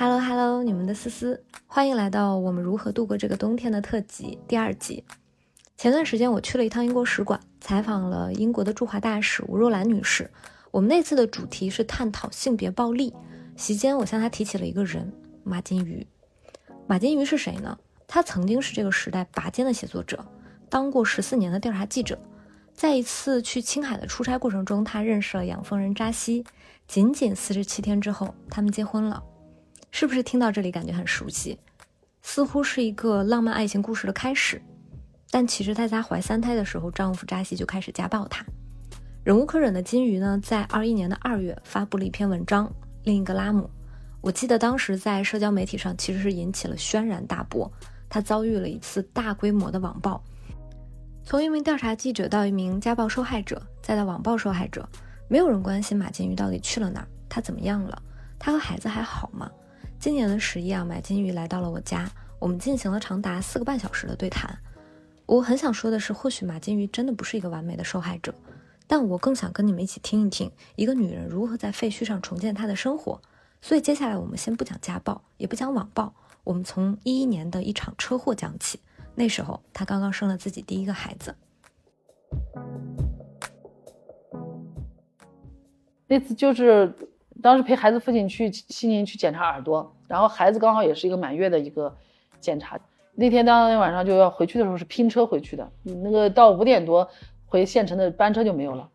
Hello Hello，你们的思思，欢迎来到我们如何度过这个冬天的特辑第二集。前段时间我去了一趟英国使馆，采访了英国的驻华大使吴若兰女士。我们那次的主题是探讨性别暴力。席间，我向她提起了一个人——马金鱼。马金鱼是谁呢？他曾经是这个时代拔尖的写作者，当过十四年的调查记者。在一次去青海的出差过程中，他认识了养蜂人扎西。仅仅四十七天之后，他们结婚了。是不是听到这里感觉很熟悉？似乎是一个浪漫爱情故事的开始。但其实，在她怀三胎的时候，丈夫扎西就开始家暴她。忍无可忍的金鱼呢，在二一年的二月发布了一篇文章《另一个拉姆》。我记得当时在社交媒体上其实是引起了轩然大波。她遭遇了一次大规模的网暴。从一名调查记者到一名家暴受害者，再到网暴受害者，没有人关心马金鱼到底去了哪儿，他怎么样了，他和孩子还好吗？今年的十一啊，马金鱼来到了我家，我们进行了长达四个半小时的对谈。我很想说的是，或许马金鱼真的不是一个完美的受害者，但我更想跟你们一起听一听一个女人如何在废墟上重建她的生活。所以接下来我们先不讲家暴，也不讲网暴，我们从一一年的一场车祸讲起。那时候，她刚刚生了自己第一个孩子。那次就是当时陪孩子父亲去西宁去检查耳朵，然后孩子刚好也是一个满月的一个检查。那天当天晚上就要回去的时候是拼车回去的，那个到五点多回县城的班车就没有了，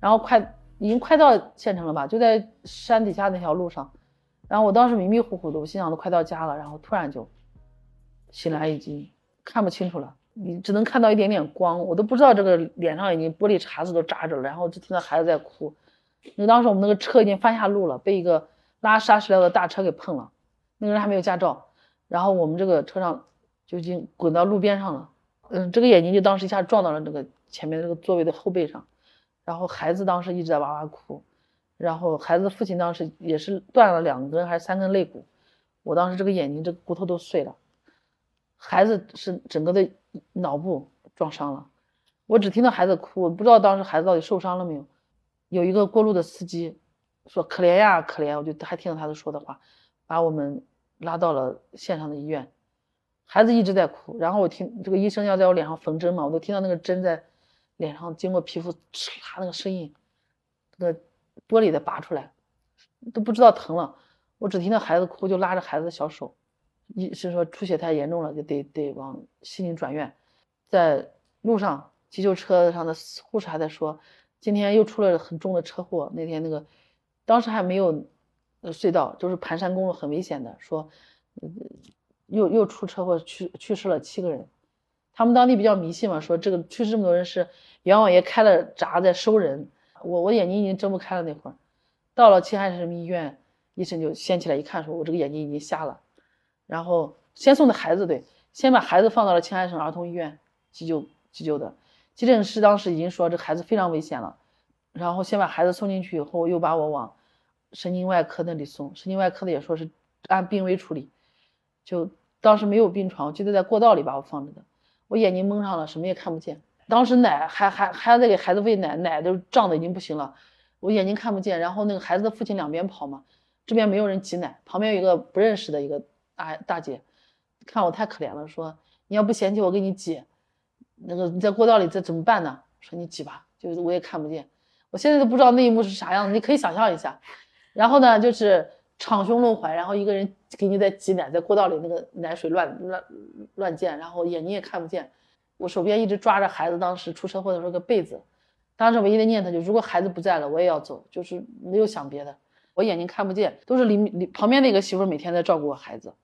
然后快已经快到县城了吧，就在山底下那条路上，然后我当时迷迷糊糊的，我心想都快到家了，然后突然就醒来已经。看不清楚了，你只能看到一点点光，我都不知道这个脸上已经玻璃碴子都扎着了，然后就听到孩子在哭。那当时我们那个车已经翻下路了，被一个拉砂石料的大车给碰了，那个人还没有驾照，然后我们这个车上就已经滚到路边上了。嗯，这个眼睛就当时一下撞到了这个前面这个座位的后背上，然后孩子当时一直在哇哇哭，然后孩子父亲当时也是断了两根还是三根肋骨，我当时这个眼睛这个骨头都碎了。孩子是整个的脑部撞伤了，我只听到孩子哭，我不知道当时孩子到底受伤了没有。有一个过路的司机说：“可怜呀，可怜！”我就还听到他的说的话，把我们拉到了县上的医院。孩子一直在哭，然后我听这个医生要在我脸上缝针嘛，我都听到那个针在脸上经过皮肤哧啦那个声音，那个玻璃的拔出来，都不知道疼了。我只听到孩子哭，就拉着孩子的小手。医生说出血太严重了，就得得往西宁转院。在路上，急救车上的护士还在说，今天又出了很重的车祸。那天那个，当时还没有隧道，就是盘山公路，很危险的。说呃又又出车祸，去去世了七个人。他们当地比较迷信嘛，说这个去世这么多人是阎王爷开了闸在收人。我我眼睛已经睁不开了，那会儿到了青海省人民医院，医生就掀起来一看，说我这个眼睛已经瞎了。然后先送的孩子，对，先把孩子放到了青海省儿童医院急救急救的，急诊室当时已经说这孩子非常危险了，然后先把孩子送进去以后，又把我往神经外科那里送，神经外科的也说是按病危处理，就当时没有病床，就得在过道里把我放着的，我眼睛蒙上了，什么也看不见，当时奶还还还在给孩子喂奶，奶都胀的已经不行了，我眼睛看不见，然后那个孩子的父亲两边跑嘛，这边没有人挤奶，旁边有一个不认识的一个。大大姐，看我太可怜了，说你要不嫌弃我给你挤，那个你在过道里这怎么办呢？说你挤吧，就是我也看不见，我现在都不知道那一幕是啥样子，你可以想象一下。然后呢，就是敞胸露怀，然后一个人给你在挤奶，在过道里那个奶水乱乱乱溅，然后眼睛也看不见。我手边一直抓着孩子当时出车祸的时候个被子，当时唯一的念头就如果孩子不在了，我也要走，就是没有想别的。我眼睛看不见，都是里里旁边那个媳妇每天在照顾我孩子。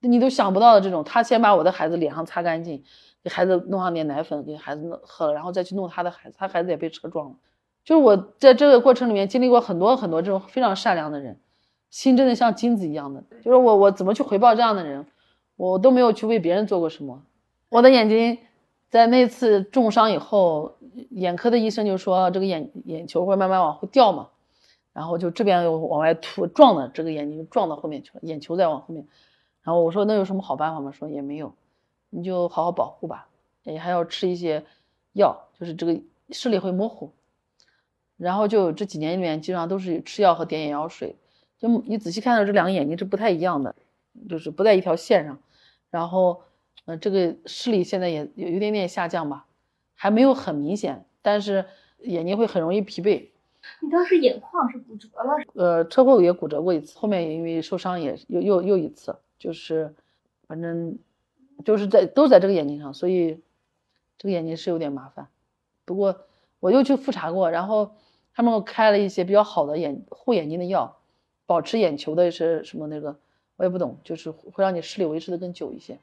你都想不到的这种，她先把我的孩子脸上擦干净，给孩子弄上点奶粉，给孩子喝了，然后再去弄他的孩子，他孩子也被车撞了。就是我在这个过程里面经历过很多很多这种非常善良的人，心真的像金子一样的。就是我我怎么去回报这样的人，我都没有去为别人做过什么。我的眼睛在那次重伤以后，眼科的医生就说这个眼眼球会慢慢往后掉嘛，然后就这边又往外凸，撞的这个眼睛撞到后面去了，眼球再往后面。然后我说那有什么好办法吗？说也没有，你就好好保护吧，也还要吃一些药，就是这个视力会模糊。然后就这几年里面，基本上都是吃药和点眼药水，就你仔细看到这两个眼睛是不太一样的，就是不在一条线上。然后，呃，这个视力现在也有有点点下降吧，还没有很明显，但是眼睛会很容易疲惫。你当时眼眶是骨折了？呃，车祸也骨折过一次，后面也因为受伤也又又又一次，就是反正就是在都在这个眼睛上，所以这个眼睛是有点麻烦。不过我又去复查过，然后他们给我开了一些比较好的眼护眼睛的药，保持眼球的是什么那个我也不懂，就是会让你视力维持的更久一些。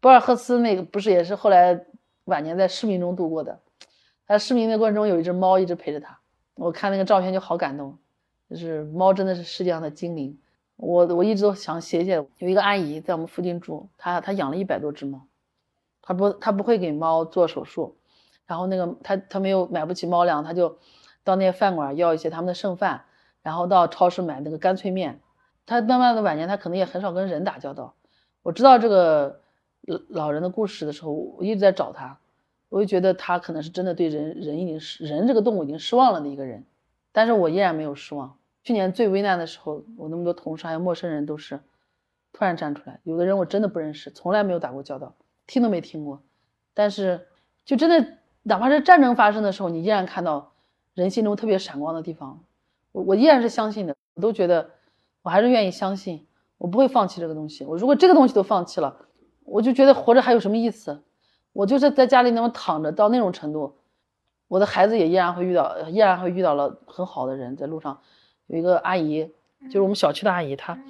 博尔赫斯那个不是也是后来晚年在失明中度过的，他失明的过程中有一只猫一直陪着他。我看那个照片就好感动，就是猫真的是世界上的精灵。我我一直都想写写。有一个阿姨在我们附近住，她她养了一百多只猫，她不她不会给猫做手术，然后那个她她没有买不起猫粮，她就到那些饭馆要一些他们的剩饭，然后到超市买那个干脆面。她慢慢的晚年，她可能也很少跟人打交道。我知道这个老老人的故事的时候，我一直在找她。我就觉得他可能是真的对人人已经失人这个动物已经失望了的一个人，但是我依然没有失望。去年最危难的时候，我那么多同事还有陌生人都是突然站出来，有的人我真的不认识，从来没有打过交道，听都没听过，但是就真的哪怕是战争发生的时候，你依然看到人心中特别闪光的地方，我我依然是相信的，我都觉得我还是愿意相信，我不会放弃这个东西。我如果这个东西都放弃了，我就觉得活着还有什么意思？我就是在家里那么躺着到那种程度，我的孩子也依然会遇到，依然会遇到了很好的人。在路上有一个阿姨，就是我们小区的阿姨，她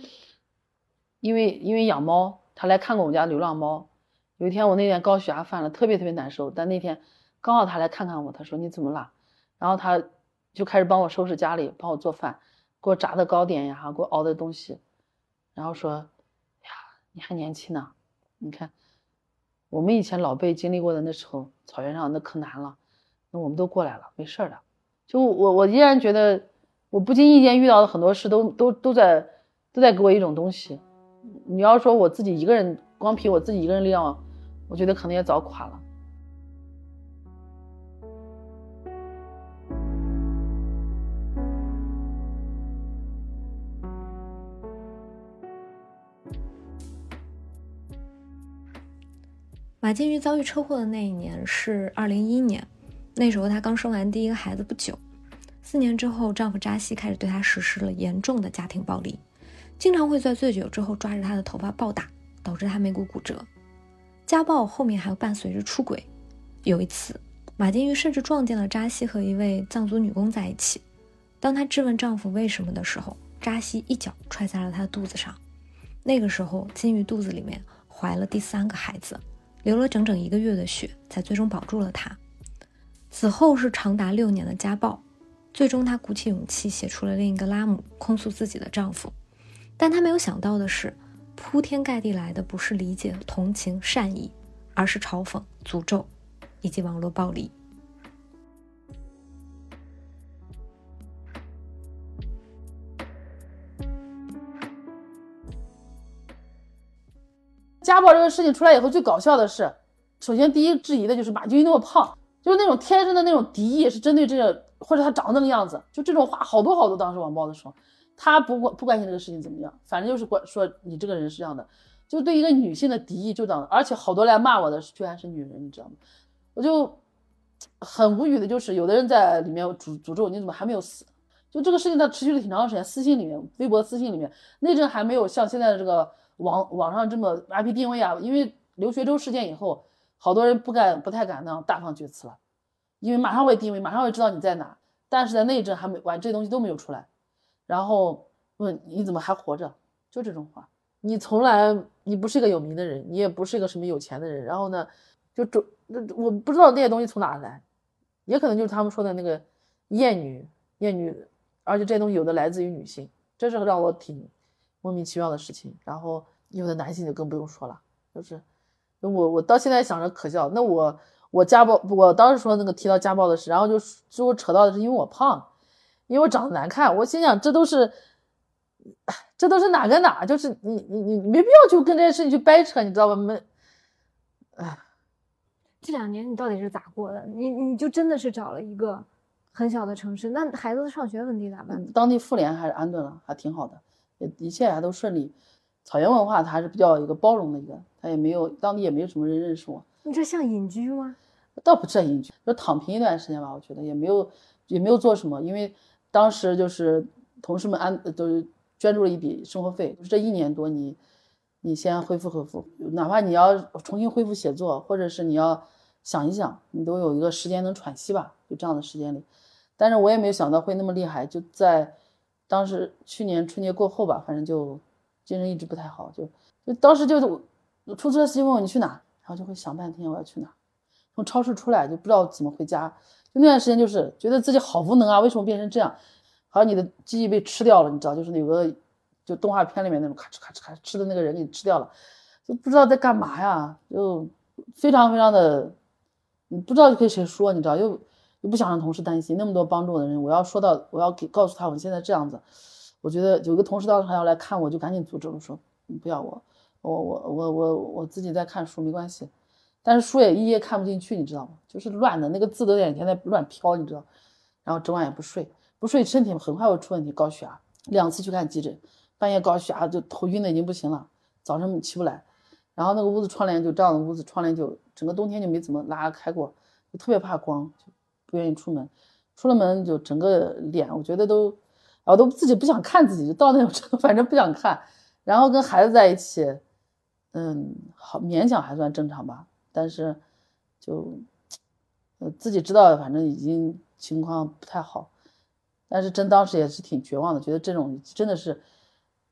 因为因为养猫，她来看过我们家流浪猫。有一天我那天高血压犯了，特别特别难受。但那天刚好她来看看我，她说你怎么了？然后她就开始帮我收拾家里，帮我做饭，给我炸的糕点呀，给我熬的东西，然后说呀，你还年轻呢，你看。我们以前老辈经历过的那时候，草原上那可难了，那我们都过来了，没事的。就我，我依然觉得，我不经意间遇到的很多事，都都都在都在给我一种东西。你要说我自己一个人，光凭我自己一个人力量，我觉得可能也早垮了。马金鱼遭遇车祸的那一年是二零一一年，那时候她刚生完第一个孩子不久。四年之后，丈夫扎西开始对她实施了严重的家庭暴力，经常会在醉酒之后抓着她的头发暴打，导致她眉骨骨折。家暴后面还伴随着出轨。有一次，马金鱼甚至撞见了扎西和一位藏族女工在一起。当她质问丈夫为什么的时候，扎西一脚踹在了她的肚子上。那个时候，金鱼肚子里面怀了第三个孩子。流了整整一个月的血，才最终保住了她。此后是长达六年的家暴，最终她鼓起勇气写出了另一个拉姆，控诉自己的丈夫。但她没有想到的是，铺天盖地来的不是理解、同情、善意，而是嘲讽、诅咒以及网络暴力。家暴这个事情出来以后，最搞笑的是，首先第一质疑的就是马金鱼那么胖，就是那种天生的那种敌意，是针对这个或者他长那个样子，就这种话好多好多。当时网暴的时候，他不关不关心这个事情怎么样，反正就是关说你这个人是这样的，就对一个女性的敌意就长，而且好多来骂我的居然是女人，你知道吗？我就很无语的，就是有的人在里面诅诅咒你怎么还没有死，就这个事情它持续了挺长时间，私信里面，微博私信里面，那阵还没有像现在的这个。网网上这么 IP 定位啊，因为刘学周事件以后，好多人不敢不太敢那样大放厥词了，因为马上会定位，马上会知道你在哪。但是在那一阵还没完，这些东西都没有出来。然后问你怎么还活着，就这种话。你从来你不是一个有名的人，你也不是一个什么有钱的人。然后呢，就这我不知道那些东西从哪来，也可能就是他们说的那个艳女艳女，而且这些东西有的来自于女性，这是让我挺。莫名其妙的事情，然后有的男性就更不用说了，就是，我我到现在想着可笑。那我我家暴，我当时说那个提到家暴的事，然后就就扯到的是因为我胖，因为我长得难看。我心想这都是，这都是哪跟哪？就是你你你没必要去跟这件事情去掰扯，你知道吧？没，哎，这两年你到底是咋过的？你你就真的是找了一个很小的城市，那孩子的上学问题咋办？当地妇联还是安顿了，还挺好的。也一切还都顺利。草原文化它还是比较一个包容的一个，它也没有当地也没有什么人认识我。你这像隐居吗？倒不是隐居，就躺平一段时间吧。我觉得也没有也没有做什么，因为当时就是同事们安都捐助了一笔生活费，就这一年多你你先恢复恢复，哪怕你要重新恢复写作，或者是你要想一想，你都有一个时间能喘息吧。就这样的时间里，但是我也没有想到会那么厉害。就在当时去年春节过后吧，反正就。精神一直不太好，就就当时就出租车司机问我你去哪，然后就会想半天我要去哪。从超市出来就不知道怎么回家，就那段时间就是觉得自己好无能啊，为什么变成这样？好像你的记忆被吃掉了，你知道，就是有个就动画片里面那种咔哧咔哧咔哧吃的那个人给你吃掉了，就不知道在干嘛呀，就非常非常的，你不知道跟谁说，你知道，又又不想让同事担心，那么多帮助我的人，我要说到我要给告诉他我现在这样子。我觉得有个同事当时还要来看我，就赶紧阻止我说你：“不要我，我我我我我自己在看书，没关系。”但是书也一页看不进去，你知道吗？就是乱的，那个字都眼前在乱飘，你知道。然后整晚也不睡，不睡身体很快会出问题，高血压，两次去看急诊，半夜高血压就头晕的已经不行了，早上起不来。然后那个屋子窗帘就这样的屋子，窗帘就整个冬天就没怎么拉开过，就特别怕光，就不愿意出门。出了门就整个脸，我觉得都。我都自己不想看自己，就到那种程度，反正不想看。然后跟孩子在一起，嗯，好勉强还算正常吧。但是就呃自己知道，反正已经情况不太好。但是真当时也是挺绝望的，觉得这种真的是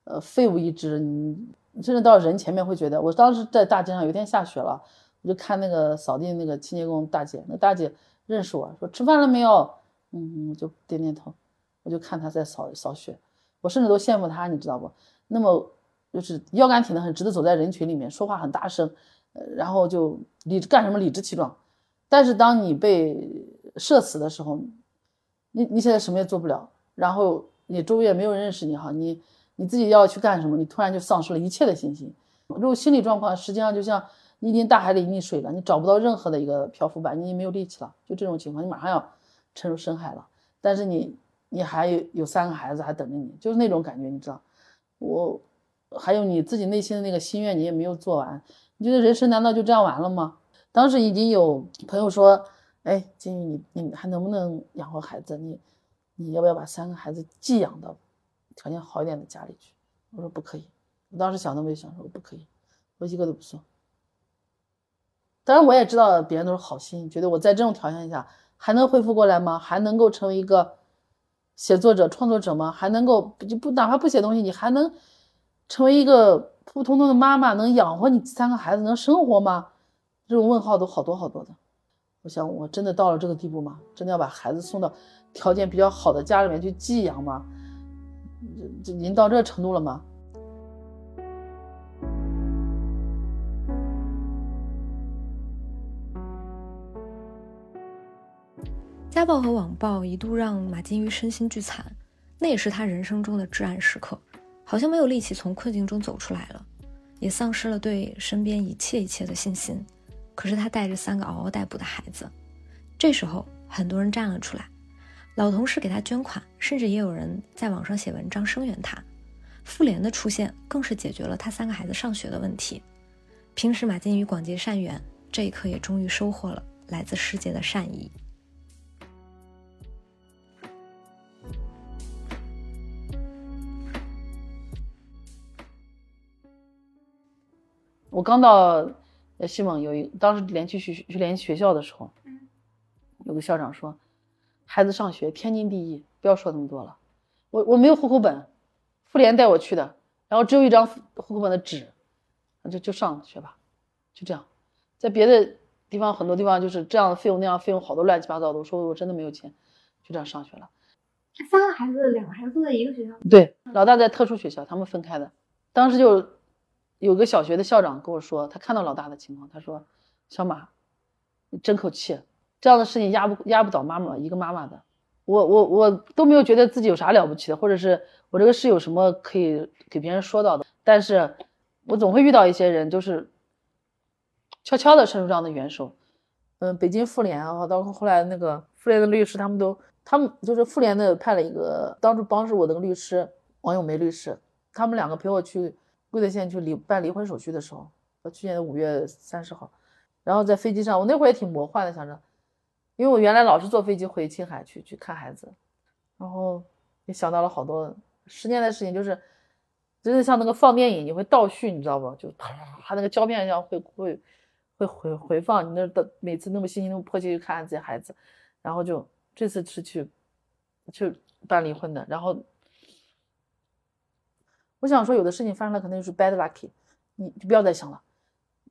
呃废物一只。你甚至到人前面会觉得，我当时在大街上，有一天下雪了，我就看那个扫地那个清洁工大姐，那大姐认识我说吃饭了没有？嗯，我就点点头。我就看她在扫扫雪，我甚至都羡慕她，你知道不？那么就是腰杆挺得很，直的走在人群里面，说话很大声，然后就理干什么理直气壮。但是当你被射死的时候，你你现在什么也做不了，然后你周围也没有人认识你哈，你你自己要去干什么，你突然就丧失了一切的信心。这种心理状况实际上就像你已经大海里溺水了，你找不到任何的一个漂浮板，你已经没有力气了，就这种情况，你马上要沉入深海了。但是你。你还有有三个孩子还等着你，就是那种感觉，你知道？我还有你自己内心的那个心愿，你也没有做完。你觉得人生难道就这样完了吗？当时已经有朋友说：“哎，金宇，你你还能不能养活孩子？你你要不要把三个孩子寄养到条件好一点的家里去？”我说不可以。我当时想都没想，说不可以，我一个都不送。当然我也知道别人都是好心，觉得我在这种条件下还能恢复过来吗？还能够成为一个。写作者、创作者吗？还能够就不哪怕不写东西，你还能成为一个普普通通的妈妈，能养活你三个孩子，能生活吗？这种问号都好多好多的。我想，我真的到了这个地步吗？真的要把孩子送到条件比较好的家里面去寄养吗？这这已经到这程度了吗？家暴和网暴一度让马金鱼身心俱残，那也是他人生中的至暗时刻，好像没有力气从困境中走出来了，也丧失了对身边一切一切的信心。可是他带着三个嗷嗷待哺的孩子，这时候很多人站了出来，老同事给他捐款，甚至也有人在网上写文章声援他。妇联的出现更是解决了他三个孩子上学的问题。平时马金宇广结善缘，这一刻也终于收获了来自世界的善意。我刚到西蒙，有一当时联系学去联系学校的时候，有个校长说，孩子上学天经地义，不要说那么多了。我我没有户口本，妇联带我去的，然后只有一张户口本的纸，就就上学吧，就这样。在别的地方很多地方就是这样的费用那样费用好多乱七八糟的，我说我真的没有钱，就这样上学了。三个孩子，两个孩子都在一个学校？对，老大在特殊学校，他们分开的。当时就。有个小学的校长跟我说，他看到老大的情况，他说：“小马，你争口气，这样的事情压不压不倒妈妈一个妈妈的。我我我都没有觉得自己有啥了不起的，或者是我这个事有什么可以给别人说到的。但是，我总会遇到一些人，就是悄悄的伸出这样的援手。嗯，北京妇联啊，到后来那个妇联的律师，他们都他们就是妇联的派了一个当初帮助我的律师王永梅律师。他们两个陪我去贵德县去离办离婚手续的时候，去年的五月三十号，然后在飞机上，我那会儿也挺魔幻的，想着，因为我原来老是坐飞机回青海去去看孩子，然后也想到了好多十年的事情，就是真的像那个放电影，你会倒叙，你知道不？就他那个胶片上会会会回回放，你那的每次那么心情那么迫切去看自己孩子，然后就这次是去去办离婚的，然后。我想说，有的事情发生了，可能就是 bad luck，你就不要再想了。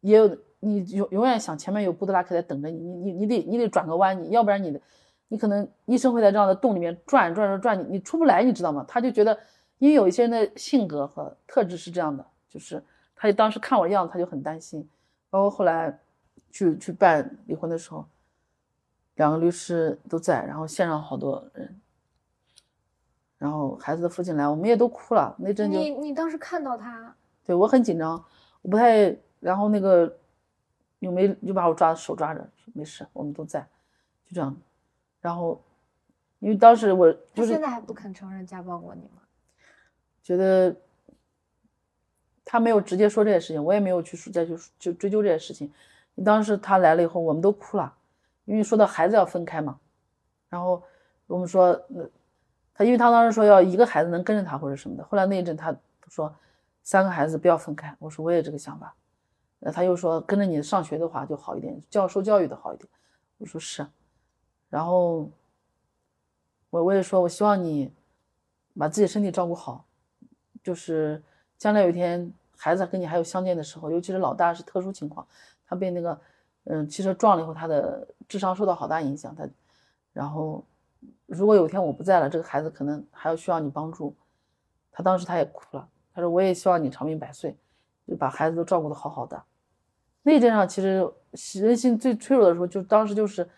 也有你永永远想前面有 good luck 在等着你，你你你得你得转个弯，你要不然你的你可能一生会在这样的洞里面转转转转，你你出不来，你知道吗？他就觉得，因为有一些人的性格和特质是这样的，就是他就当时看我的样子，他就很担心。包括后来去去办离婚的时候，两个律师都在，然后现场好多人。然后孩子的父亲来，我们也都哭了。那阵就你你当时看到他，对我很紧张，我不太。然后那个咏梅就把我抓手抓着，没事，我们都在，就这样。然后因为当时我就是现在还不肯承认家暴过你吗？觉得他没有直接说这些事情，我也没有去再去就追究这些事情。当时他来了以后，我们都哭了，因为说到孩子要分开嘛。然后我们说那。他因为他当时说要一个孩子能跟着他或者什么的，后来那一阵他说三个孩子不要分开，我说我也这个想法，那他又说跟着你上学的话就好一点，教受教育的好一点，我说是，然后我我也说我希望你把自己身体照顾好，就是将来有一天孩子跟你还有相见的时候，尤其是老大是特殊情况，他被那个嗯汽车撞了以后，他的智商受到好大影响，他然后。如果有一天我不在了，这个孩子可能还要需要你帮助。他当时他也哭了，他说：“我也希望你长命百岁，就把孩子都照顾得好好的。”那阵上其实人心最脆弱的时候，就当时就是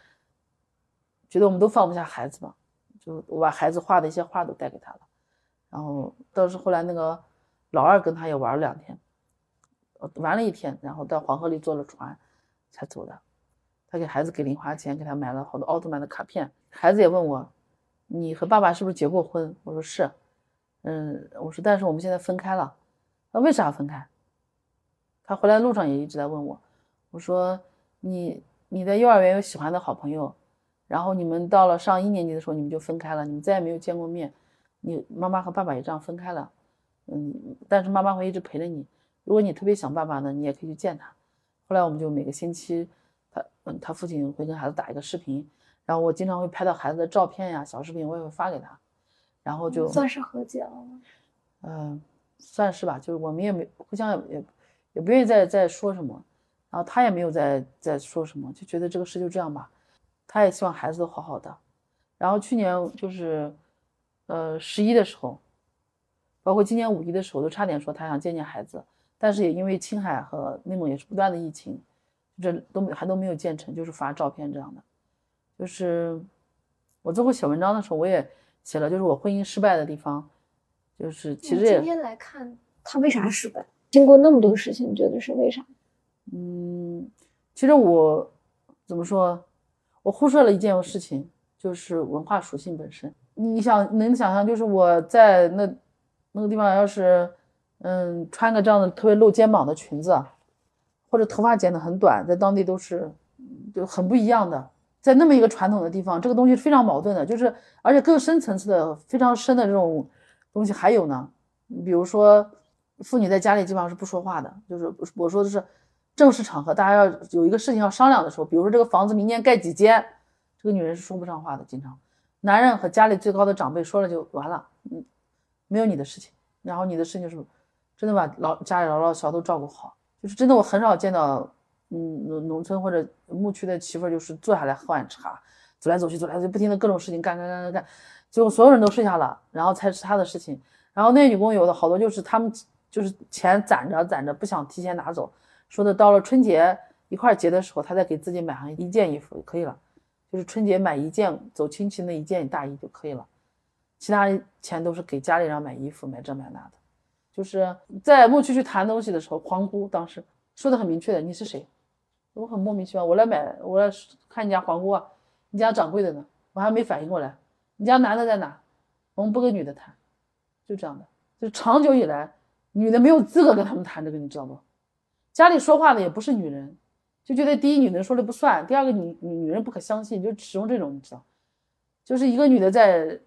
觉得我们都放不下孩子嘛，就我把孩子画的一些画都带给他了。然后倒是后来那个老二跟他也玩了两天，玩了一天，然后到黄河里坐了船才走的。他给孩子给零花钱，给他买了好多奥特曼的卡片。孩子也问我。你和爸爸是不是结过婚？我说是，嗯，我说但是我们现在分开了，那为啥分开？他回来路上也一直在问我，我说你你在幼儿园有喜欢的好朋友，然后你们到了上一年级的时候你们就分开了，你们再也没有见过面，你妈妈和爸爸也这样分开了，嗯，但是妈妈会一直陪着你，如果你特别想爸爸呢，你也可以去见他。后来我们就每个星期，他嗯他父亲会跟孩子打一个视频。然后我经常会拍到孩子的照片呀、小视频，我也会发给他，然后就算是和解了吗？嗯，算是吧，就是我们也没互相也也不愿意再再说什么，然后他也没有再再说什么，就觉得这个事就这样吧。他也希望孩子都好好的。然后去年就是呃十一的时候，包括今年五一的时候，都差点说他想见见孩子，但是也因为青海和内蒙也是不断的疫情，这都没还都没有建成，就是发照片这样的。就是我最后写文章的时候，我也写了，就是我婚姻失败的地方，就是其实今天来看他为啥失败？经过那么多事情，你觉得是为啥？嗯，其实我怎么说，我忽视了一件事情，就是文化属性本身。你想能想象，就是我在那那个地方，要是嗯穿个这样的特别露肩膀的裙子，或者头发剪得很短，在当地都是就很不一样的。在那么一个传统的地方，这个东西是非常矛盾的，就是而且更深层次的、非常深的这种东西还有呢。比如说，妇女在家里基本上是不说话的，就是我说的是正式场合，大家要有一个事情要商量的时候，比如说这个房子明年盖几间，这个女人是说不上话的，经常。男人和家里最高的长辈说了就完了，嗯，没有你的事情，然后你的事情是真的把老家里老老小都照顾好，就是真的我很少见到。嗯，农农村或者牧区的媳妇儿就是坐下来喝碗茶，走来走去，走来走去，不停的各种事情干干干干干，最后所有人都睡下了，然后才是他的事情。然后那女工有的好多就是他们就是钱攒着攒着，不想提前拿走，说的到了春节一块结的时候，他再给自己买上一件衣服就可以了，就是春节买一件走亲戚那一件大衣就可以了，其他钱都是给家里人买衣服买这买那的。就是在牧区去谈东西的时候，皇姑当时说的很明确的，你是谁？我很莫名其妙，我来买，我来看你家黄瓜，你家掌柜的呢？我还没反应过来，你家男的在哪？我们不跟女的谈，就这样的，就长久以来，女的没有资格跟他们谈这个，你知道不？家里说话的也不是女人，就觉得第一女人说了不算，第二个女女女人不可相信，就使用这种，你知道，就是一个女的在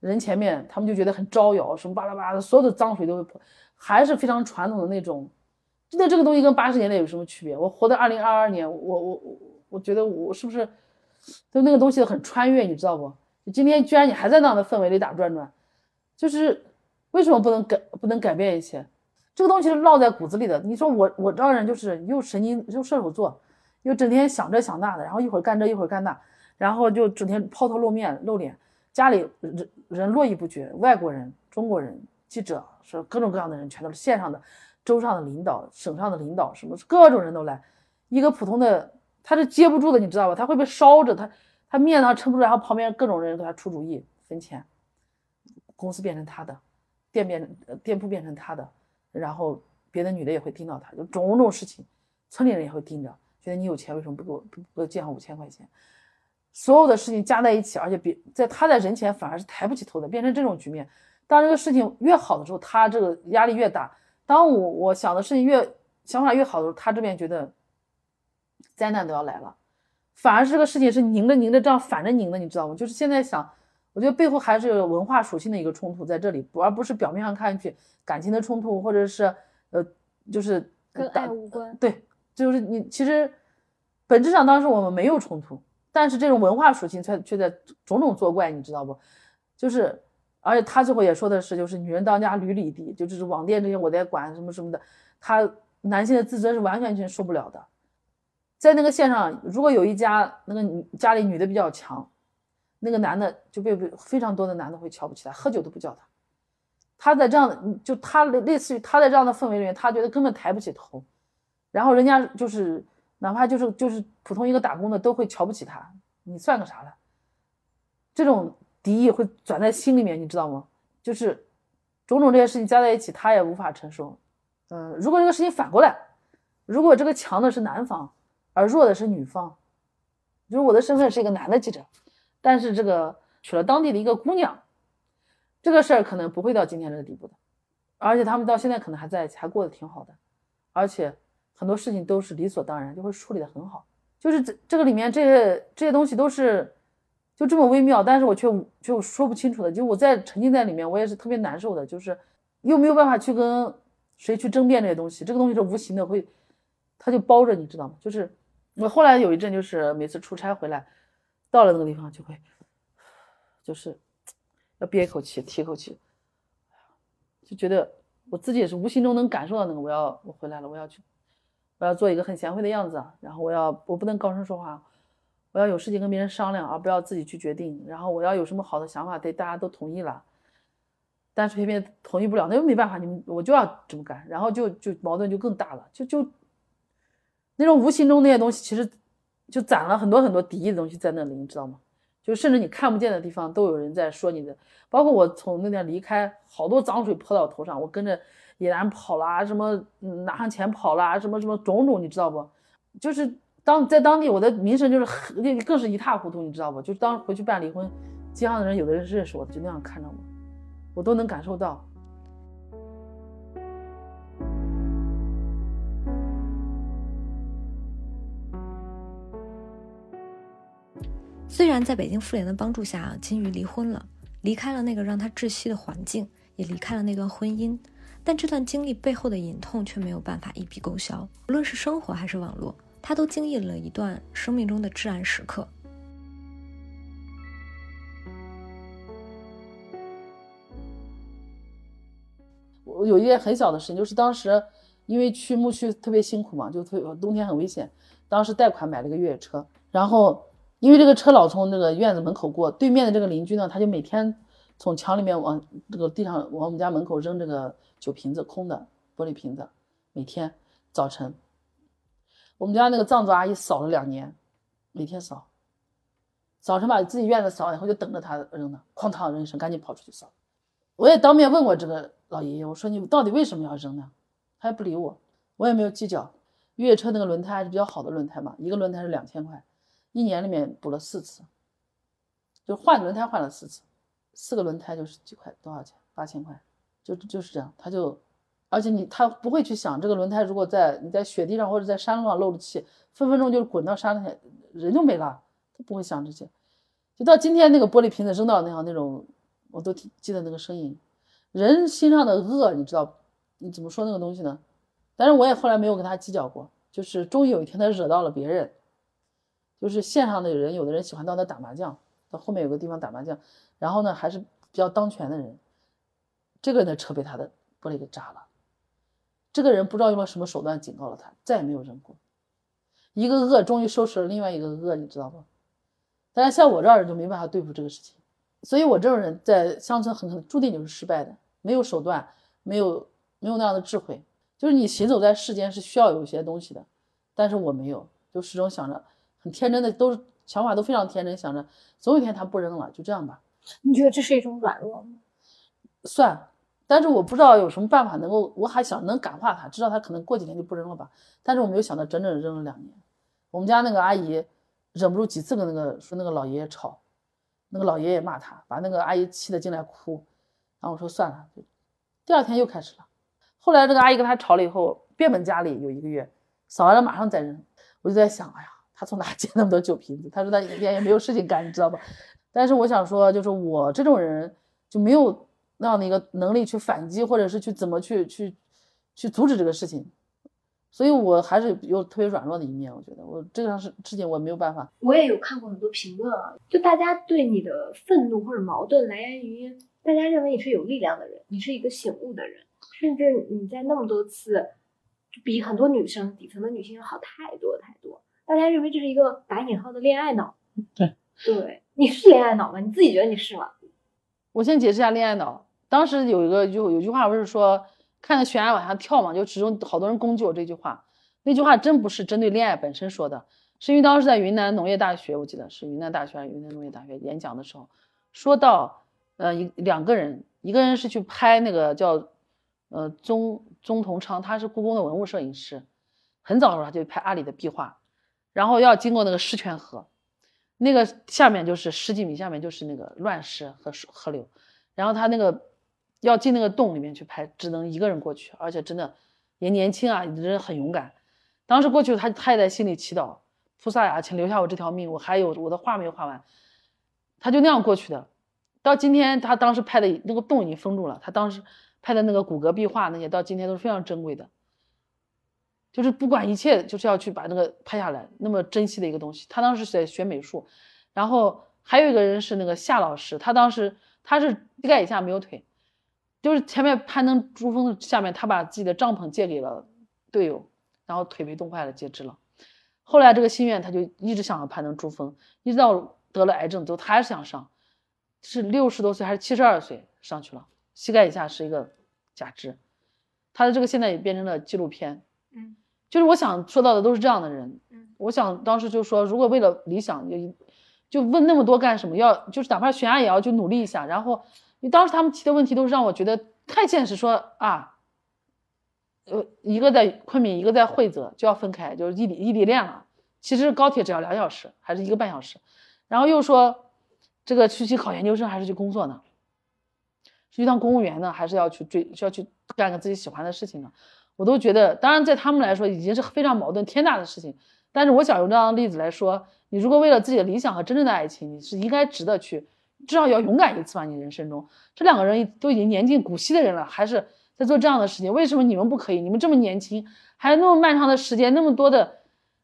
人前面，他们就觉得很招摇，什么巴拉巴拉的，所有的脏水都会泼，还是非常传统的那种。那这个东西跟八十年代有什么区别？我活到二零二二年，我我我我觉得我是不是就那个东西很穿越，你知道不？今天居然你还在那样的氛围里打转转，就是为什么不能改不能改变一些？这个东西是烙在骨子里的。你说我我这人就是又神经又射手座，又整天想这想那的，然后一会儿干这一会儿干那，然后就整天抛头露面露脸，家里人人络绎不绝，外国人、中国人、记者是各种各样的人，全都是线上的。州上的领导、省上的领导，什么各种人都来。一个普通的他是接不住的，你知道吧？他会被烧着，他他面子上撑不住，然后旁边各种人给他出主意分钱，公司变成他的，店变店铺变成他的，然后别的女的也会盯到他，就种种事情，村里人也会盯着，觉得你有钱为什么不给我不给我借上五千块钱？所有的事情加在一起，而且别在他在人前反而是抬不起头的，变成这种局面。当这个事情越好的时候，他这个压力越大。当我我想的事情越想法越好的时候，他这边觉得灾难都要来了，反而这个事情是拧着拧着这样反着拧的，你知道吗？就是现在想，我觉得背后还是有文化属性的一个冲突在这里，而不是表面上看上去感情的冲突，或者是呃，就是跟爱无关。对，就是你其实本质上当时我们没有冲突，但是这种文化属性却却在种种作怪，你知道不？就是。而且他最后也说的是，就是女人当家，屡屡地，就就是网店这些我在管什么什么的，他男性的自尊是完全全受不了的。在那个线上，如果有一家那个女家里女的比较强，那个男的就被非常多的男的会瞧不起他，喝酒都不叫他。他在这样的就他类似于他在这样的氛围里面，他觉得根本抬不起头。然后人家就是哪怕就是就是普通一个打工的都会瞧不起他，你算个啥了？这种。敌意会转在心里面，你知道吗？就是种种这些事情加在一起，他也无法承受。嗯，如果这个事情反过来，如果这个强的是男方，而弱的是女方，就是我的身份是一个男的记者，但是这个娶了当地的一个姑娘，这个事儿可能不会到今天这个地步的。而且他们到现在可能还在一起，还过得挺好的，而且很多事情都是理所当然，就会处理的很好。就是这这个里面这些这些东西都是。就这么微妙，但是我却却说不清楚的。就我在沉浸在里面，我也是特别难受的。就是又没有办法去跟谁去争辩这些东西，这个东西是无形的，会它就包着，你知道吗？就是我后来有一阵，就是每次出差回来，到了那个地方就会，就是要憋一口气，提一口气，就觉得我自己也是无形中能感受到那个我要我回来了，我要去，我要做一个很贤惠的样子，然后我要我不能高声说话。我要有事情跟别人商量，而不要自己去决定。然后我要有什么好的想法，得大家都同意了。但是偏偏同意不了，那又没办法，你们我就要这么干。然后就就矛盾就更大了，就就那种无形中那些东西，其实就攒了很多很多敌意的东西在那里，你知道吗？就甚至你看不见的地方都有人在说你的。包括我从那边离开，好多脏水泼到我头上，我跟着野男跑啦，什么拿上钱跑啦，什么什么种种，你知道不？就是。当在当地，我的名声就是，更是一塌糊涂，你知道不？就当回去办离婚，街上的人有的人认识我，就那样看着我，我都能感受到。虽然在北京妇联的帮助下，金鱼离婚了，离开了那个让他窒息的环境，也离开了那段婚姻，但这段经历背后的隐痛却没有办法一笔勾销，无论是生活还是网络。他都经历了一段生命中的至暗时刻。我有一件很小的事情，就是当时因为去牧区特别辛苦嘛，就特冬天很危险。当时贷款买了个越野车，然后因为这个车老从那个院子门口过，对面的这个邻居呢，他就每天从墙里面往这个地上往我们家门口扔这个酒瓶子，空的玻璃瓶子，每天早晨。我们家那个藏族阿姨扫了两年，每天扫，早晨把自己院子扫完以后就等着他扔呢，哐当扔一声，赶紧跑出去扫。我也当面问过这个老爷爷，我说你到底为什么要扔呢？他也不理我，我也没有计较。越野车那个轮胎还是比较好的轮胎嘛，一个轮胎是两千块，一年里面补了四次，就换轮胎换了四次，四个轮胎就是几块多少钱？八千块，就就是这样，他就，而且你他不会去想这个轮胎如果在你在雪地上或者在山路上漏了气，分分钟就滚到山里，人就没了，他不会想这些。就到今天那个玻璃瓶子扔到那样那种，我都记得那个声音。人心上的恶，你知道，你怎么说那个东西呢？但是我也后来没有跟他计较过，就是终于有一天他惹到了别人，就是线上的人，有的人喜欢到那打麻将，到后面有个地方打麻将，然后呢还是比较当权的人，这个人的车被他的玻璃给扎了，这个人不知道用了什么手段警告了他，再也没有扔过。一个恶终于收拾了另外一个恶，你知道不？但是像我这样人就没办法对付这个事情，所以我这种人在乡村很可能注定就是失败的。没有手段，没有没有那样的智慧，就是你行走在世间是需要有一些东西的，但是我没有，就始终想着很天真的，都是想法都非常天真，想着总有一天他不扔了，就这样吧。你觉得这是一种软弱吗？算，但是我不知道有什么办法能够，我还想能感化他，知道他可能过几天就不扔了吧。但是我没有想到整整扔了两年。我们家那个阿姨忍不住几次跟那个说那个老爷爷吵，那个老爷爷骂他，把那个阿姨气得进来哭。然后我说算了，第二天又开始了。后来这个阿姨跟他吵了以后，变本加厉，有一个月扫完了马上再扔。我就在想，哎呀，他从哪捡那么多酒瓶子？他说他一天也没有事情干，你知道吧？但是我想说，就是我这种人就没有那样的一个能力去反击，或者是去怎么去去去阻止这个事情。所以我还是有特别软弱的一面。我觉得我这个事事情我没有办法。我也有看过很多评论啊，就大家对你的愤怒或者矛盾来源于。大家认为你是有力量的人，你是一个醒悟的人，甚至你在那么多次，比很多女生底层的女性要好太多太多。大家认为这是一个打引号的恋爱脑。对，对，你是恋爱脑吗？你自己觉得你是吗？我先解释一下恋爱脑。当时有一个就有句话不是说看着悬崖往下跳嘛，就其中好多人攻击我这句话。那句话真不是针对恋爱本身说的，是因为当时在云南农业大学，我记得是云南大学还是云南农业大学演讲的时候，说到。呃，一两个人，一个人是去拍那个叫，呃，钟钟同昌，他是故宫的文物摄影师，很早的时候他就拍阿里的壁画，然后要经过那个狮泉河，那个下面就是十几米下面就是那个乱石和河流，然后他那个要进那个洞里面去拍，只能一个人过去，而且真的也年轻啊，人很勇敢。当时过去他他也在心里祈祷，菩萨呀，请留下我这条命，我还有我的画没有画完，他就那样过去的。到今天，他当时拍的那个洞已经封住了。他当时拍的那个骨骼壁画那些，到今天都是非常珍贵的。就是不管一切，就是要去把那个拍下来，那么珍惜的一个东西。他当时在学美术，然后还有一个人是那个夏老师，他当时他是膝盖以下没有腿，就是前面攀登珠峰的下面，他把自己的帐篷借给了队友，然后腿被冻坏了，截肢了。后来这个心愿他就一直想要攀登珠峰，一直到得了癌症之后，他还是想上。是六十多岁还是七十二岁上去了？膝盖以下是一个假肢，他的这个现在也变成了纪录片。嗯，就是我想说到的都是这样的人。嗯，我想当时就说，如果为了理想，就就问那么多干什么？要就是哪怕悬崖也要就努力一下。然后，你当时他们提的问题都是让我觉得太现实，说啊，呃，一个在昆明，一个在惠泽，就要分开，就是异地异地恋了。其实高铁只要两小时，还是一个半小时。然后又说。这个去去考研究生还是去工作呢？去当公务员呢，还是要去追，需要去干个自己喜欢的事情呢？我都觉得，当然在他们来说已经是非常矛盾天大的事情。但是我想用这样的例子来说，你如果为了自己的理想和真正的爱情，你是应该值得去，至少要勇敢一次吧。你人生中这两个人都已经年近古稀的人了，还是在做这样的事情，为什么你们不可以？你们这么年轻，还有那么漫长的时间，那么多的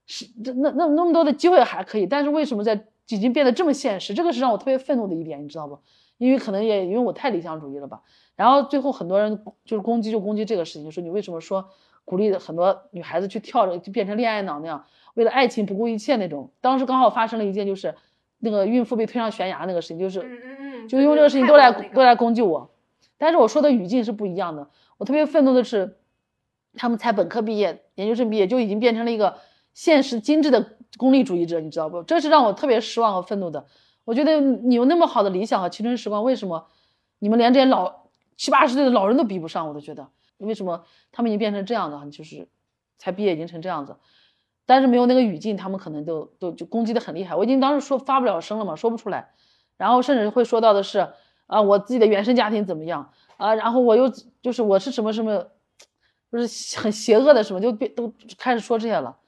时，那那那么多的机会还可以，但是为什么在？已经变得这么现实，这个是让我特别愤怒的一点，你知道不？因为可能也因为我太理想主义了吧。然后最后很多人就是攻击，就攻击这个事情，说你为什么说鼓励很多女孩子去跳着就变成恋爱脑那样，为了爱情不顾一切那种。当时刚好发生了一件就是那个孕妇被推上悬崖那个事情，就是嗯嗯嗯，就用这个事情都来都来攻击我。但是我说的语境是不一样的。我特别愤怒的是，他们才本科毕业、研究生毕业就已经变成了一个现实精致的。功利主义者，你知道不？这是让我特别失望和愤怒的。我觉得你有那么好的理想和青春时光，为什么你们连这些老七八十岁的老人都比不上？我都觉得，为什么他们已经变成这样的？就是才毕业已经成这样子，但是没有那个语境，他们可能都都就攻击的很厉害。我已经当时说发不了声了嘛，说不出来。然后甚至会说到的是啊，我自己的原生家庭怎么样？啊，然后我又就是我是什么什么，就是很邪恶的什么，就变都开始说这些了。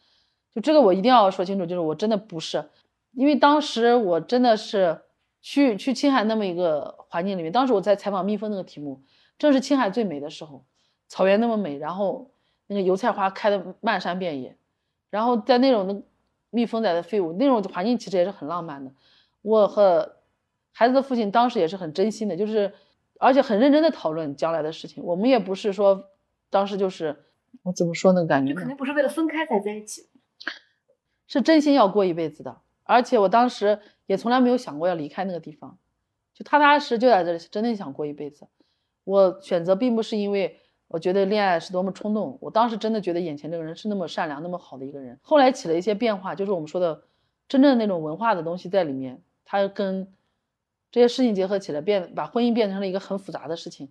就这个我一定要说清楚，就是我真的不是，因为当时我真的是去去青海那么一个环境里面，当时我在采访蜜蜂那个题目，正是青海最美的时候，草原那么美，然后那个油菜花开的漫山遍野，然后在那种的蜜蜂在的飞舞，那种环境其实也是很浪漫的。我和孩子的父亲当时也是很真心的，就是而且很认真的讨论将来的事情。我们也不是说当时就是我怎么说呢？感觉肯定不是为了分开才在一起。是真心要过一辈子的，而且我当时也从来没有想过要离开那个地方，就踏踏实实就在这里，真的想过一辈子。我选择并不是因为我觉得恋爱是多么冲动，我当时真的觉得眼前这个人是那么善良、那么好的一个人。后来起了一些变化，就是我们说的真正的那种文化的东西在里面，它跟这些事情结合起来，变把婚姻变成了一个很复杂的事情。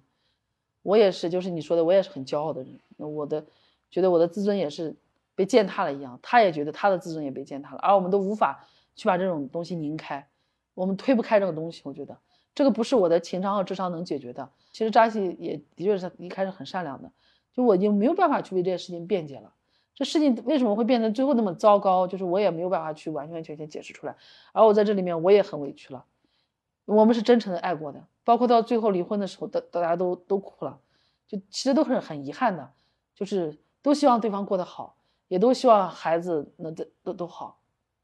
我也是，就是你说的，我也是很骄傲的人。我的觉得我的自尊也是。被践踏了一样，他也觉得他的自尊也被践踏了，而我们都无法去把这种东西拧开，我们推不开这个东西。我觉得这个不是我的情商和智商能解决的。其实扎西也的确是一开始很善良的，就我已经没有办法去为这些事情辩解了。这事情为什么会变成最后那么糟糕？就是我也没有办法去完完全全解释出来。而我在这里面我也很委屈了。我们是真诚的爱过的，包括到最后离婚的时候，大大家都都哭了，就其实都是很遗憾的，就是都希望对方过得好。也都希望孩子能都都都好，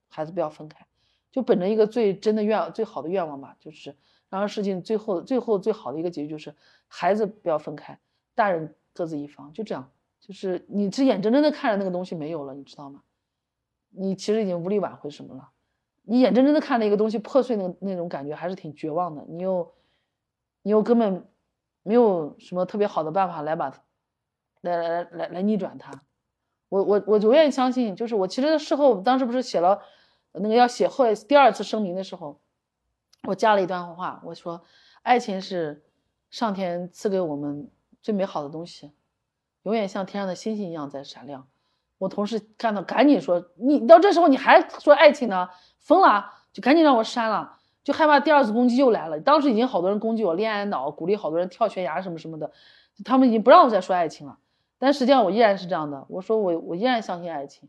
孩子不要分开，就本着一个最真的愿最好的愿望吧，就是让事情最后最后最好的一个结局就是孩子不要分开，大人各自一方，就这样，就是你是眼睁睁的看着那个东西没有了，你知道吗？你其实已经无力挽回什么了，你眼睁睁的看着一个东西破碎，那那种感觉还是挺绝望的，你又你又根本没有什么特别好的办法来把来来来来来逆转它。我我我永远相信，就是我其实事后当时不是写了那个要写后第二次声明的时候，我加了一段话，我说爱情是上天赐给我们最美好的东西，永远像天上的星星一样在闪亮。我同事看到赶紧说你到这时候你还说爱情呢，疯了，就赶紧让我删了，就害怕第二次攻击又来了。当时已经好多人攻击我恋爱脑，鼓励好多人跳悬崖什么什么的，他们已经不让我再说爱情了。但实际上我依然是这样的，我说我我依然相信爱情，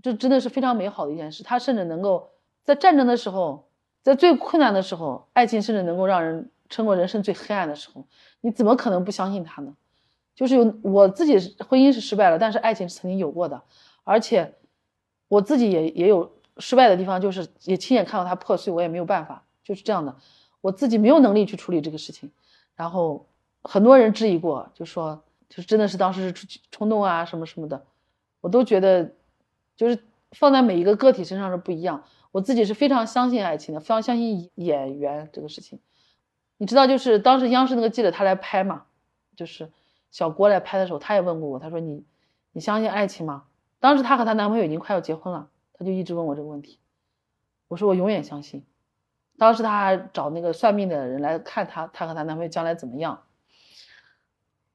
这真的是非常美好的一件事。它甚至能够在战争的时候，在最困难的时候，爱情甚至能够让人撑过人生最黑暗的时候。你怎么可能不相信它呢？就是有我自己婚姻是失败了，但是爱情是曾经有过的，而且我自己也也有失败的地方，就是也亲眼看到它破碎，我也没有办法，就是这样的。我自己没有能力去处理这个事情，然后很多人质疑过，就说。就真的是当时是冲动啊什么什么的，我都觉得，就是放在每一个个体身上是不一样。我自己是非常相信爱情的，非常相信演员这个事情。你知道，就是当时央视那个记者他来拍嘛，就是小郭来拍的时候，他也问过我，他说你你相信爱情吗？当时她和她男朋友已经快要结婚了，他就一直问我这个问题。我说我永远相信。当时他还找那个算命的人来看她，她和她男朋友将来怎么样。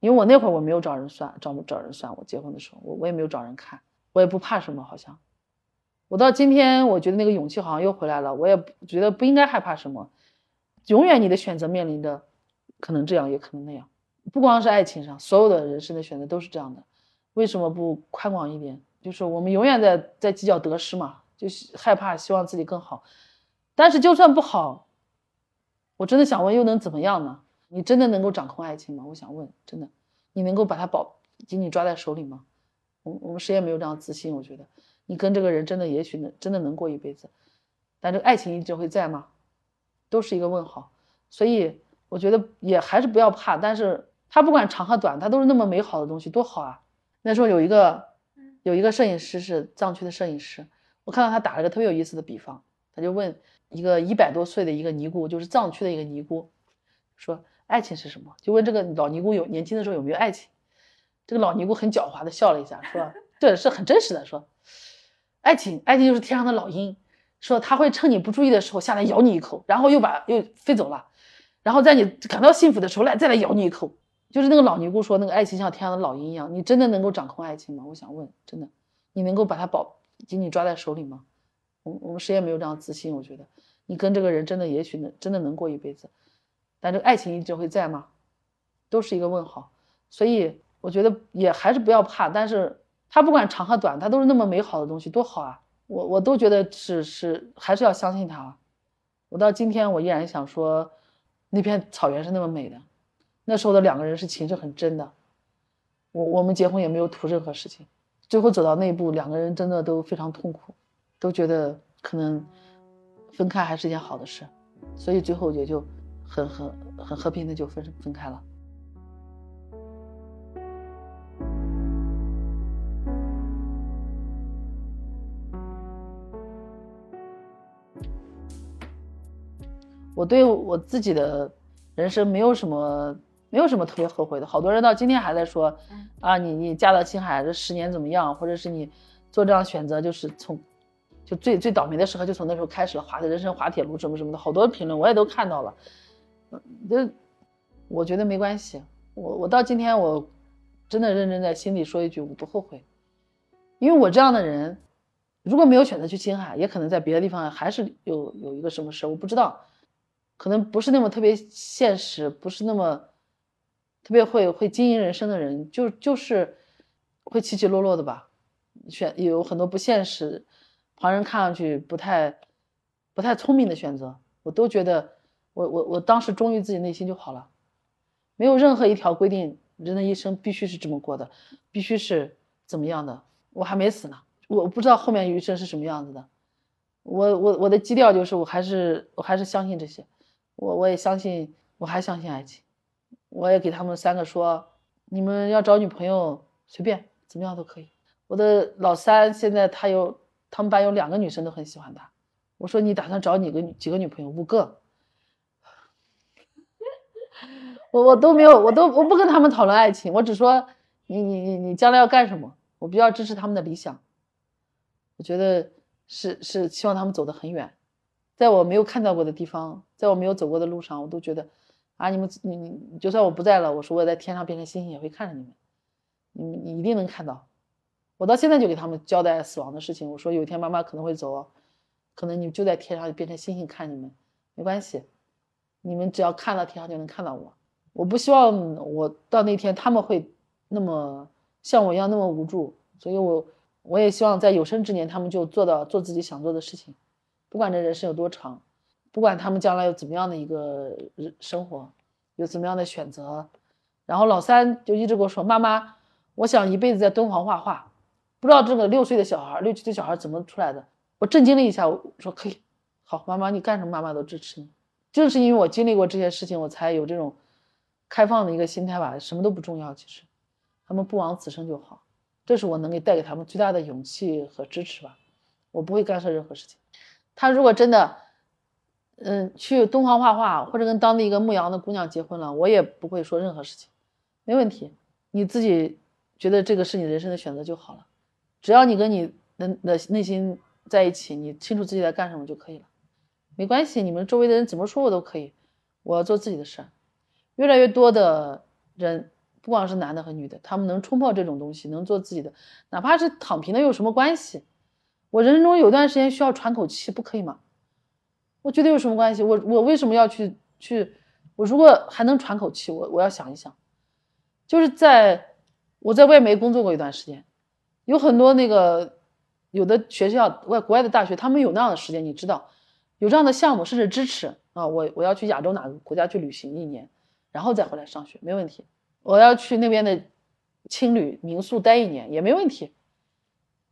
因为我那会儿我没有找人算，找找人算。我结婚的时候，我我也没有找人看，我也不怕什么，好像。我到今天，我觉得那个勇气好像又回来了。我也觉得不应该害怕什么。永远你的选择面临着，可能这样，也可能那样。不光是爱情上，所有的人生的选择都是这样的。为什么不宽广一点？就是我们永远在在计较得失嘛，就是害怕，希望自己更好。但是就算不好，我真的想问，又能怎么样呢？你真的能够掌控爱情吗？我想问，真的，你能够把它保紧紧抓在手里吗？我我们谁也没有这样自信。我觉得你跟这个人真的也许能真的能过一辈子，但这个爱情一直会在吗？都是一个问号。所以我觉得也还是不要怕。但是它不管长和短，它都是那么美好的东西，多好啊！那时候有一个有一个摄影师是藏区的摄影师，我看到他打了个特别有意思的比方，他就问一个一百多岁的一个尼姑，就是藏区的一个尼姑，说。爱情是什么？就问这个老尼姑有年轻的时候有没有爱情？这个老尼姑很狡猾的笑了一下，说：“对是很真实的。说，爱情，爱情就是天上的老鹰，说他会趁你不注意的时候下来咬你一口，然后又把又飞走了，然后在你感到幸福的时候来再来咬你一口。就是那个老尼姑说，那个爱情像天上的老鹰一样，你真的能够掌控爱情吗？我想问，真的，你能够把它保紧紧抓在手里吗？我我们谁也没有这样自信。我觉得你跟这个人真的也许能真的能过一辈子。”但这个爱情一直会在吗？都是一个问号。所以我觉得也还是不要怕，但是它不管长和短，它都是那么美好的东西，多好啊！我我都觉得是是还是要相信它。我到今天我依然想说，那片草原是那么美的，那时候的两个人是情是很真的。我我们结婚也没有图任何事情，最后走到那一步，两个人真的都非常痛苦，都觉得可能分开还是一件好的事，所以最后也就很很很和平的就分分开了。我对我自己的人生没有什么。没有什么特别后悔的，好多人到今天还在说，啊，你你嫁到青海这十年怎么样，或者是你做这样选择，就是从就最最倒霉的时候就从那时候开始了，滑的人生滑铁卢什么什么的，好多评论我也都看到了，嗯，这我觉得没关系，我我到今天我真的认真在心里说一句，我不后悔，因为我这样的人，如果没有选择去青海，也可能在别的地方还是有有一个什么事我不知道，可能不是那么特别现实，不是那么。特别会会经营人生的人，就就是会起起落落的吧，选有很多不现实，旁人看上去不太不太聪明的选择，我都觉得我我我当时忠于自己内心就好了，没有任何一条规定人的一生必须是这么过的，必须是怎么样的，我还没死呢，我不知道后面余生是什么样子的，我我我的基调就是我还是我还是相信这些，我我也相信我还相信爱情。我也给他们三个说，你们要找女朋友随便怎么样都可以。我的老三现在他有，他们班有两个女生都很喜欢他。我说你打算找你个几个女朋友？五个。我我都没有，我都我不跟他们讨论爱情，我只说你你你你将来要干什么？我比较支持他们的理想。我觉得是是希望他们走得很远，在我没有看到过的地方，在我没有走过的路上，我都觉得。啊！你们你你就算我不在了，我说我在天上变成星星也会看着你们，你们你一定能看到。我到现在就给他们交代死亡的事情，我说有一天妈妈可能会走，可能你们就在天上变成星星看你们，没关系，你们只要看到天上就能看到我。我不希望我到那天他们会那么像我一样那么无助，所以我我也希望在有生之年他们就做到做自己想做的事情，不管这人生有多长。不管他们将来有怎么样的一个生活，有怎么样的选择，然后老三就一直跟我说：“妈妈，我想一辈子在敦煌画画。”不知道这个六岁的小孩，六七岁小孩怎么出来的？我震惊了一下，我说：“可以，好，妈妈，你干什么，妈妈都支持你。”正是因为我经历过这些事情，我才有这种开放的一个心态吧。什么都不重要，其实他们不枉此生就好。这是我能给带给他们最大的勇气和支持吧。我不会干涉任何事情。他如果真的……嗯，去敦煌画画，或者跟当地一个牧羊的姑娘结婚了，我也不会说任何事情，没问题。你自己觉得这个是你人生的选择就好了，只要你跟你的的内心在一起，你清楚自己在干什么就可以了，没关系。你们周围的人怎么说我都可以，我要做自己的事儿。越来越多的人，不光是男的和女的，他们能冲破这种东西，能做自己的，哪怕是躺平的，有什么关系？我人生中有段时间需要喘口气，不可以吗？我觉得有什么关系？我我为什么要去去？我如果还能喘口气，我我要想一想。就是在我在外媒工作过一段时间，有很多那个有的学校外国外的大学，他们有那样的时间，你知道，有这样的项目，甚至支持啊。我我要去亚洲哪个国家去旅行一年，然后再回来上学，没问题。我要去那边的青旅民宿待一年也没问题，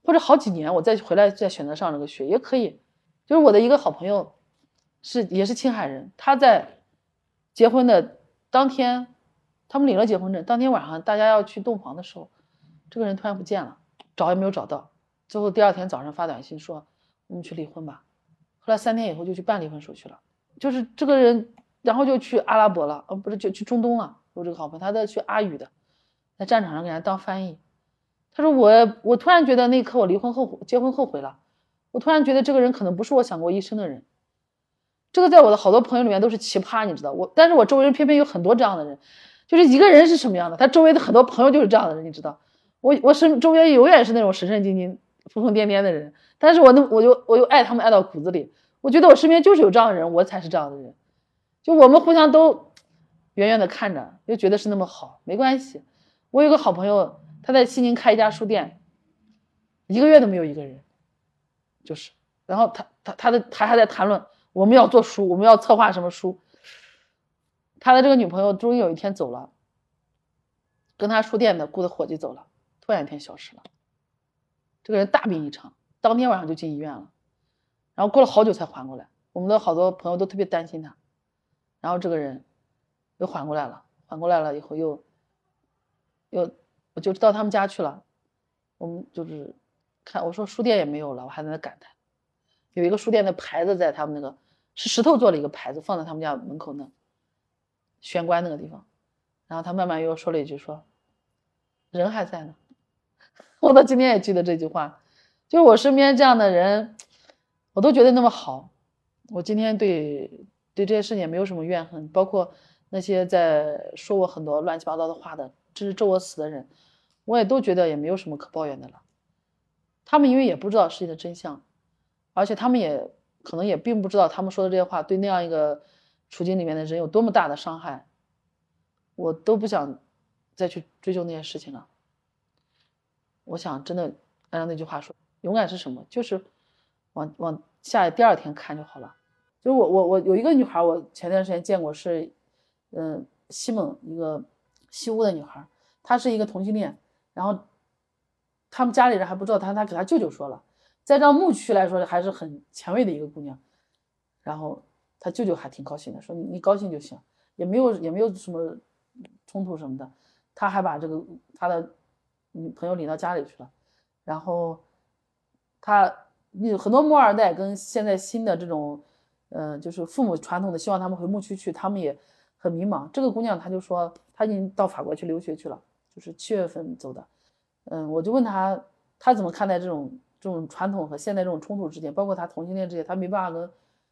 或者好几年我再回来再选择上这个学也可以。就是我的一个好朋友。是也是青海人，他在结婚的当天，他们领了结婚证，当天晚上大家要去洞房的时候，这个人突然不见了，找也没有找到，最后第二天早上发短信说我们去离婚吧，后来三天以后就去办离婚手续了，就是这个人，然后就去阿拉伯了，呃不是就去中东了，我这个好朋友他在去阿语的，在战场上给人当翻译，他说我我突然觉得那一刻我离婚后悔，结婚后悔了，我突然觉得这个人可能不是我想过一生的人。这个在我的好多朋友里面都是奇葩，你知道我，但是我周围人偏偏有很多这样的人，就是一个人是什么样的，他周围的很多朋友就是这样的人，你知道，我我身周边永远是那种神神经经、疯疯癫癫的人，但是我那我就我又爱他们爱到骨子里，我觉得我身边就是有这样的人，我才是这样的人，就我们互相都远远的看着，又觉得是那么好，没关系。我有个好朋友，他在西宁开一家书店，一个月都没有一个人，就是，然后他他他的他还在谈论我们要做书，我们要策划什么书。他的这个女朋友终于有一天走了，跟他书店的雇的伙计走了，突然一天消失了。这个人大病一场，当天晚上就进医院了，然后过了好久才缓过来。我们的好多朋友都特别担心他，然后这个人又缓过来了，缓过来了以后又又我就到他们家去了，我们就是看我说书店也没有了，我还在那感叹，有一个书店的牌子在他们那个是石头做的一个牌子放在他们家门口那。玄关那个地方，然后他慢慢又说了一句：“说人还在呢。”我到今天也记得这句话，就是我身边这样的人，我都觉得那么好。我今天对对这些事情也没有什么怨恨，包括那些在说我很多乱七八糟的话的，甚至咒我死的人，我也都觉得也没有什么可抱怨的了。他们因为也不知道事情的真相，而且他们也可能也并不知道他们说的这些话对那样一个。处境里面的人有多么大的伤害，我都不想再去追究那些事情了。我想，真的按照那句话说，勇敢是什么？就是往往下第二天看就好了。就是我我我有一个女孩，我前段时间见过，是嗯西蒙一个西屋的女孩，她是一个同性恋，然后他们家里人还不知道，她她给她舅舅说了，在这牧区来说还是很前卫的一个姑娘，然后。她舅舅还挺高兴的，说你你高兴就行，也没有也没有什么冲突什么的。他还把这个他的女朋友领到家里去了，然后他你很多摩二代跟现在新的这种，嗯，就是父母传统的希望他们回牧区去，他们也很迷茫。这个姑娘她就说，她已经到法国去留学去了，就是七月份走的。嗯，我就问她，她怎么看待这种这种传统和现在这种冲突之间，包括她同性恋这些，她没办法跟。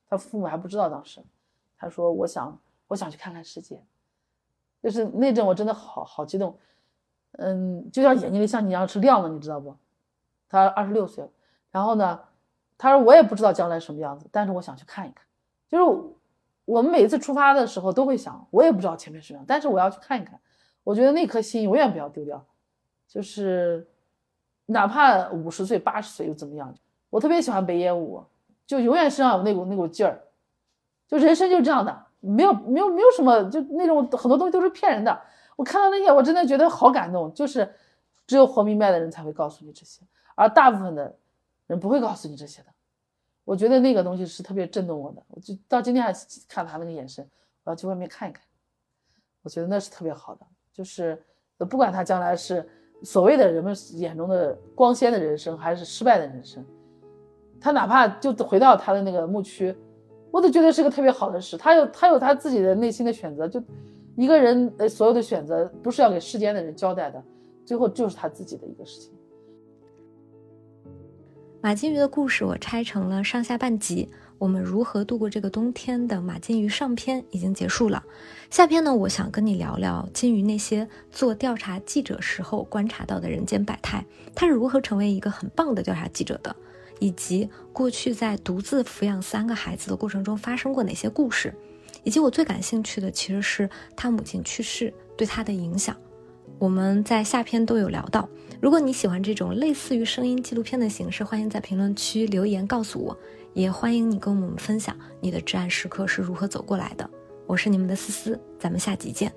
她父母还不知道当时，她说：“我想，我想去看看世界。”就是那阵我真的好好激动，嗯，就像眼睛里像你一样是亮的，你知道不？她二十六岁，然后呢，他说我也不知道将来什么样子，但是我想去看一看。就是我们每次出发的时候都会想，我也不知道前面是什么，但是我要去看一看。我觉得那颗心永远不要丢掉，就是哪怕五十岁、八十岁又怎么样？我特别喜欢北野武。就永远身上有那股那股劲儿，就人生就这样的，没有没有没有什么，就那种很多东西都是骗人的。我看到那些，我真的觉得好感动。就是只有活明白的人才会告诉你这些，而大部分的人不会告诉你这些的。我觉得那个东西是特别震动我的，我就到今天还看他那个眼神，我要去外面看一看。我觉得那是特别好的，就是不管他将来是所谓的人们眼中的光鲜的人生，还是失败的人生。他哪怕就回到他的那个牧区，我都觉得是个特别好的事。他有他有他自己的内心的选择，就一个人呃所有的选择不是要给世间的人交代的，最后就是他自己的一个事情。马金鱼的故事我拆成了上下半集，我们如何度过这个冬天的马金鱼上篇已经结束了，下篇呢，我想跟你聊聊金鱼那些做调查记者时候观察到的人间百态，他是如何成为一个很棒的调查记者的。以及过去在独自抚养三个孩子的过程中发生过哪些故事，以及我最感兴趣的其实是他母亲去世对他的影响。我们在下篇都有聊到。如果你喜欢这种类似于声音纪录片的形式，欢迎在评论区留言告诉我，也欢迎你跟我们分享你的至暗时刻是如何走过来的。我是你们的思思，咱们下集见。